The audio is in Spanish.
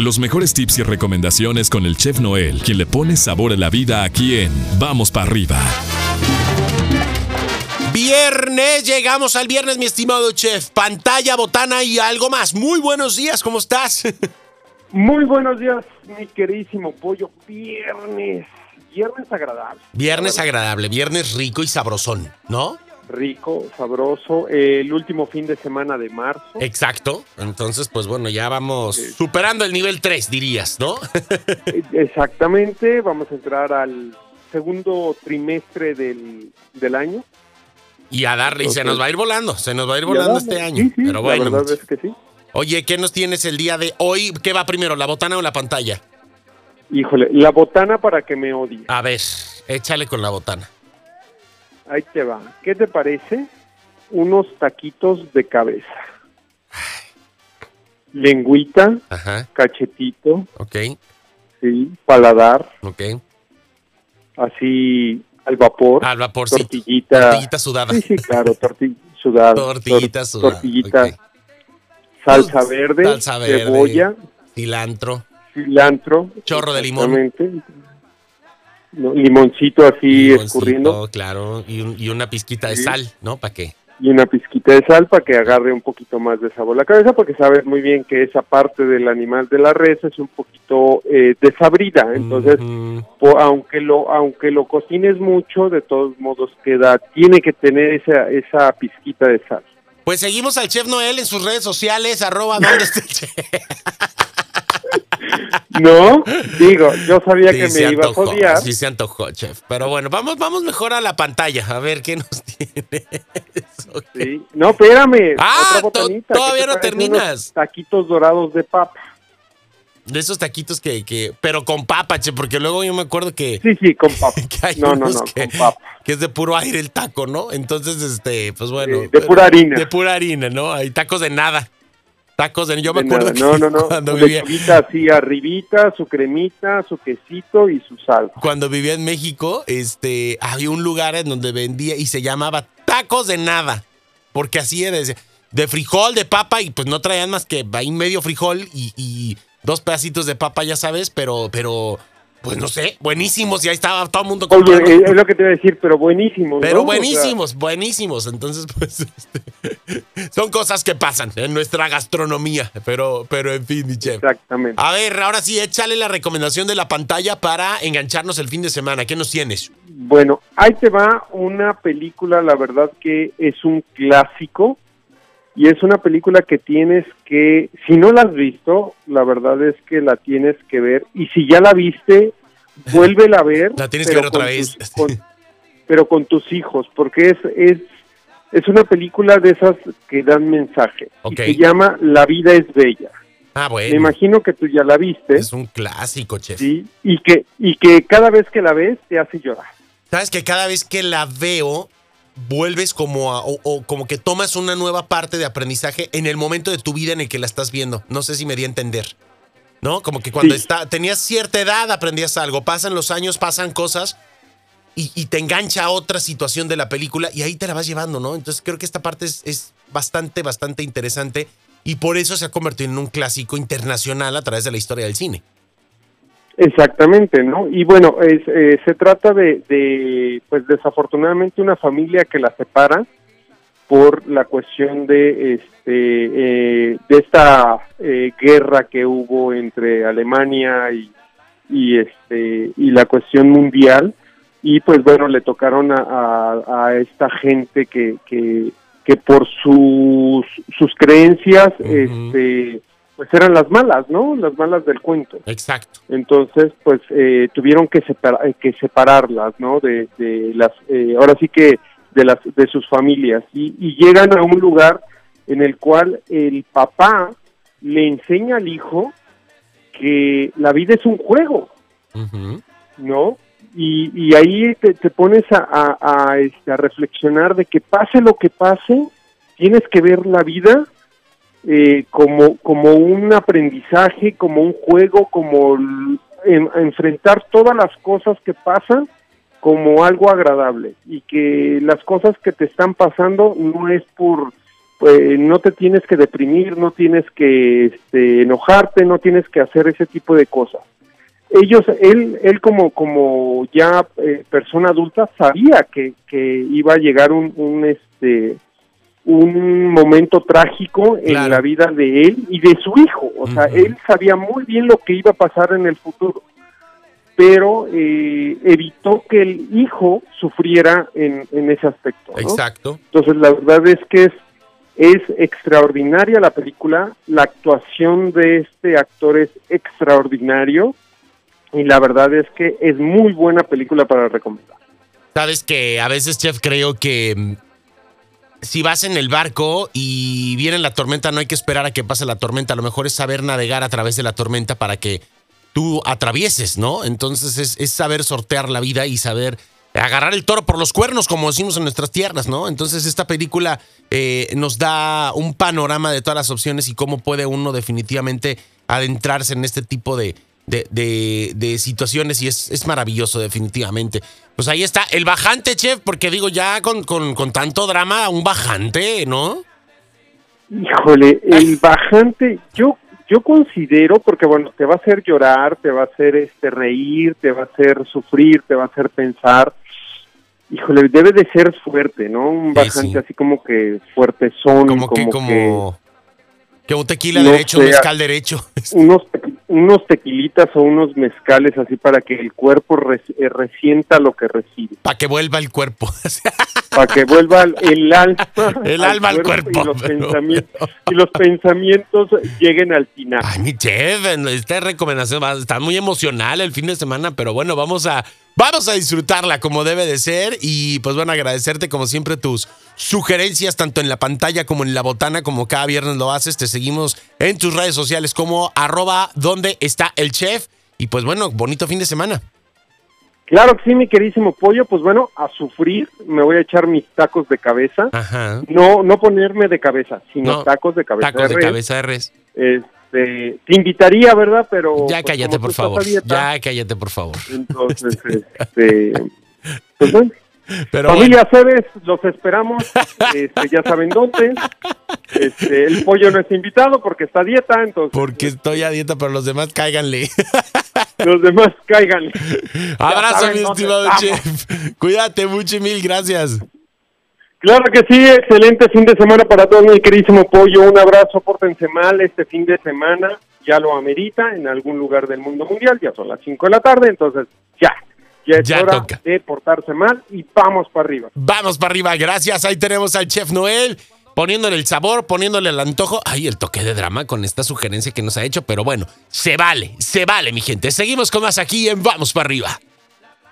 Los mejores tips y recomendaciones con el chef Noel, quien le pone sabor a la vida aquí en Vamos para arriba. Viernes, llegamos al viernes, mi estimado chef. Pantalla, botana y algo más. Muy buenos días, ¿cómo estás? Muy buenos días, mi queridísimo pollo. Viernes, viernes agradable. Viernes agradable, viernes rico y sabrosón, ¿no? Rico, sabroso. eh, el último fin de semana de marzo. Exacto. Entonces, pues bueno, ya vamos superando el nivel 3, dirías, ¿no? Eh, Exactamente, vamos a entrar al segundo trimestre del, del año. y a darle, y se nos va a ir volando, se nos va a ir volando darle. este año. Sí, sí, Pero bueno, La verdad es que sí. oye, ¿qué nos tienes el día de hoy? ¿Qué va primero, la botana o la pantalla? Híjole, la botana para que me odie. A ver, échale con la botana. Ahí te va. ¿Qué te parece? Unos taquitos de cabeza. Lengüita, Ajá, cachetito, ok, sí, paladar, ok. así al vapor. Al vaporcito. Tortillita. Tortillita sudada. Sí, sí, claro, tortilla sudada. Tortillita tor- sudada, Tortillita. Salsa verde, Salsa verde. cebolla, Cilantro, cilantro. Chorro de limón. Limoncito así limoncito, escurriendo claro, y, un- y una pizquita de sal, ¿no? ¿Para qué? y una pizquita de sal para que agarre un poquito más de sabor la cabeza porque sabes muy bien que esa parte del animal de la res es un poquito eh, desabrida entonces po- aunque lo aunque lo cocines mucho de todos modos queda tiene que tener esa esa pizquita de sal Pues seguimos al Chef Noel en sus redes sociales, arroba donde el chef. No digo yo sabía Sí, que me ibas a odiar Sí, se antojó, chef. Pero bueno, vamos, vamos mejor a la pantalla, a ver qué nos tiene. eso. Sí. No, espérame. Ah, otra to- botanita. todavía ¿Qué te no terminas. Taquitos dorados de papa. De esos taquitos que, que, pero con papa, che, porque luego yo me acuerdo que, Sí, sí, con papa. que hay No, no, no, que, con papa. que es de puro aire el taco, ¿no? Entonces, este, pues bueno. Sí, de pura harina. De pura harina, ¿no? Hay tacos de nada. Tacos de yo me De acuerdo que No, no, no. cuando vivía, así arribita, su cremita, su quesito y su sal. cuando vivía en México, este, había un lugar en donde vendía y se llamaba tacos de nada. Porque así era, de frijol, de papa, y pues no traían más que ahí medio frijol y, y dos pedacitos de papa, ya sabes, pero, pero, pues no sé, buenísimos, y ahí estaba todo el mundo Oye, comprando. eh, es lo que te iba a decir, pero buenísimo. ¿no? Pero O sea, buenísimos, buenísimos. Entonces, pues, este, son cosas que pasan en nuestra gastronomía. Pero, pero en fin, mi chef. exactamente. A ver, ahora sí, échale la recomendación de la pantalla para engancharnos el fin de semana. ¿Qué nos tienes? Bueno, ahí te va una película, la verdad que es un clásico y es una película que tienes que, si no la has visto, la verdad es que la tienes que ver y si ya la viste, vuélvela a ver. La tienes que ver otra vez. tus- con- pero con tus hijos, porque es, es, es una película de esas que dan mensaje y se llama La vida es bella. Ah, Me bueno. imagino que tú ya la viste, Es un clásico, chef. ¿sí? Y que, y que cada vez que la ves te hace llorar. Sabes que cada vez que la veo, vuelves como a, o, o como que tomas una nueva parte de aprendizaje en el momento de tu vida en el que la estás viendo. No sé si me di a entender. ¿No? Como que cuando Sí. está, tenías cierta edad, aprendías algo. Pasan los años, pasan cosas y, y te engancha a otra situación de la película y ahí te la vas llevando, ¿no? Entonces creo que esta parte es, es bastante, bastante interesante y por eso se ha convertido en un clásico internacional a través de la historia del cine. Exactamente, ¿no? Y bueno, es, eh, se trata de, de, pues desafortunadamente una familia que la separa por la cuestión de este eh, de esta eh, guerra que hubo entre Alemania y, y este y la cuestión mundial y pues bueno le tocaron a, a- a esta gente que, que, que por sus sus creencias este pues eran las malas, ¿no? Las malas del cuento. Exacto. Entonces, pues eh, tuvieron que, separa- eh, que separarlas, ¿no? De, de las, eh, ahora sí que de las de sus familias y, y llegan a un lugar en el cual el papá le enseña al hijo que la vida es un juego. ¿no? Y, y ahí te, te pones a, a, a, este, a reflexionar de que pase lo que pase, tienes que ver la vida eh, como, como un aprendizaje, como un juego, como enfrentar todas las cosas que pasan como algo agradable y que las cosas que te están pasando no es por pues, no te tienes que deprimir, no tienes que este, enojarte, no tienes que hacer ese tipo de cosas. Ellos, él, él como, como ya eh, persona adulta sabía que, que iba a llegar un, un este, un momento trágico en la vida de él y de su hijo. O sea, él sabía muy bien lo que iba a pasar en el futuro, pero eh, evitó que el hijo sufriera en, en ese aspecto. ¿no? Exacto. Entonces, la verdad es que es, es extraordinaria la película, la actuación de este actor es extraordinario y la verdad es que es muy buena película para recomendar. Sabes que a veces, chef, creo que mm, si vas en el barco y viene la tormenta, no hay que esperar a que pase la tormenta. A lo mejor es saber navegar a través de la tormenta para que tú atravieses, ¿no? Entonces es, saber sortear la vida y saber agarrar el toro por los cuernos, como decimos en nuestras tierras, ¿no? Entonces esta película eh, nos da un panorama de todas las opciones y cómo puede uno definitivamente adentrarse en este tipo de, de, de- de situaciones y es, es maravilloso definitivamente. Pues ahí está, el bajante, chef, porque digo, ya con, con, con tanto drama, un bajante, ¿no? Híjole, el bajante, yo yo considero, porque bueno, te va a hacer llorar, te va a hacer este reír, te va a hacer sufrir, te va a hacer pensar. Híjole, debe de ser fuerte, ¿no? Un bajante sí. así como que fuertezón, Como, como, que, como, que un tequila no derecho, un mezcal derecho. que unos unos tequilitas o unos mezcales así para que el cuerpo res- eh, resienta lo que recibe, Para que vuelva el cuerpo. para que vuelva el, alma, El alma al cuerpo, y los pero pensamientos y los pensamientos lleguen al final. Ay, mi chef, esta recomendación va- está muy emocional el fin de semana, pero bueno, vamos a, vamos a disfrutarla como debe de ser y pues bueno, agradecerte como siempre tus sugerencias tanto en la pantalla como en la botana, como cada viernes lo haces. Te seguimos en tus redes sociales como arroba donde está el chef y pues bueno, bonito fin de semana. Claro que sí, mi queridísimo pollo, pues bueno, a sufrir, me voy a echar mis tacos de cabeza. Ajá. No, no ponerme de cabeza, sino No, tacos de cabeza. Tacos de res. cabeza de res. Este, te invitaría, ¿verdad? Pero Ya pues, cállate, por favor. dieta, Ya cállate, por favor. Entonces, este, pues bueno, Pero familia Cebes, los esperamos. Este, ya saben dónde. Este, el pollo no está invitado porque está a dieta, entonces porque estoy a dieta, pero los demás cáiganle. los demás caigan. Abrazo, mi estimado chef. Cuídate mucho y mil gracias. Claro que sí, excelente fin de semana para todos, mi queridísimo pollo. Un abrazo, pórtense mal este fin de semana. Ya lo amerita en algún lugar del mundo mundial. Ya son las 5 de la tarde, entonces ya. Ya es Ya hora toca. de portarse mal y vamos para arriba. Vamos para arriba, gracias. Ahí tenemos al chef Noel poniéndole el sabor, poniéndole el antojo. Ay, el toque de drama con esta sugerencia que nos ha hecho, pero bueno, se vale, se vale, mi gente. Seguimos con más aquí en Vamos para arriba.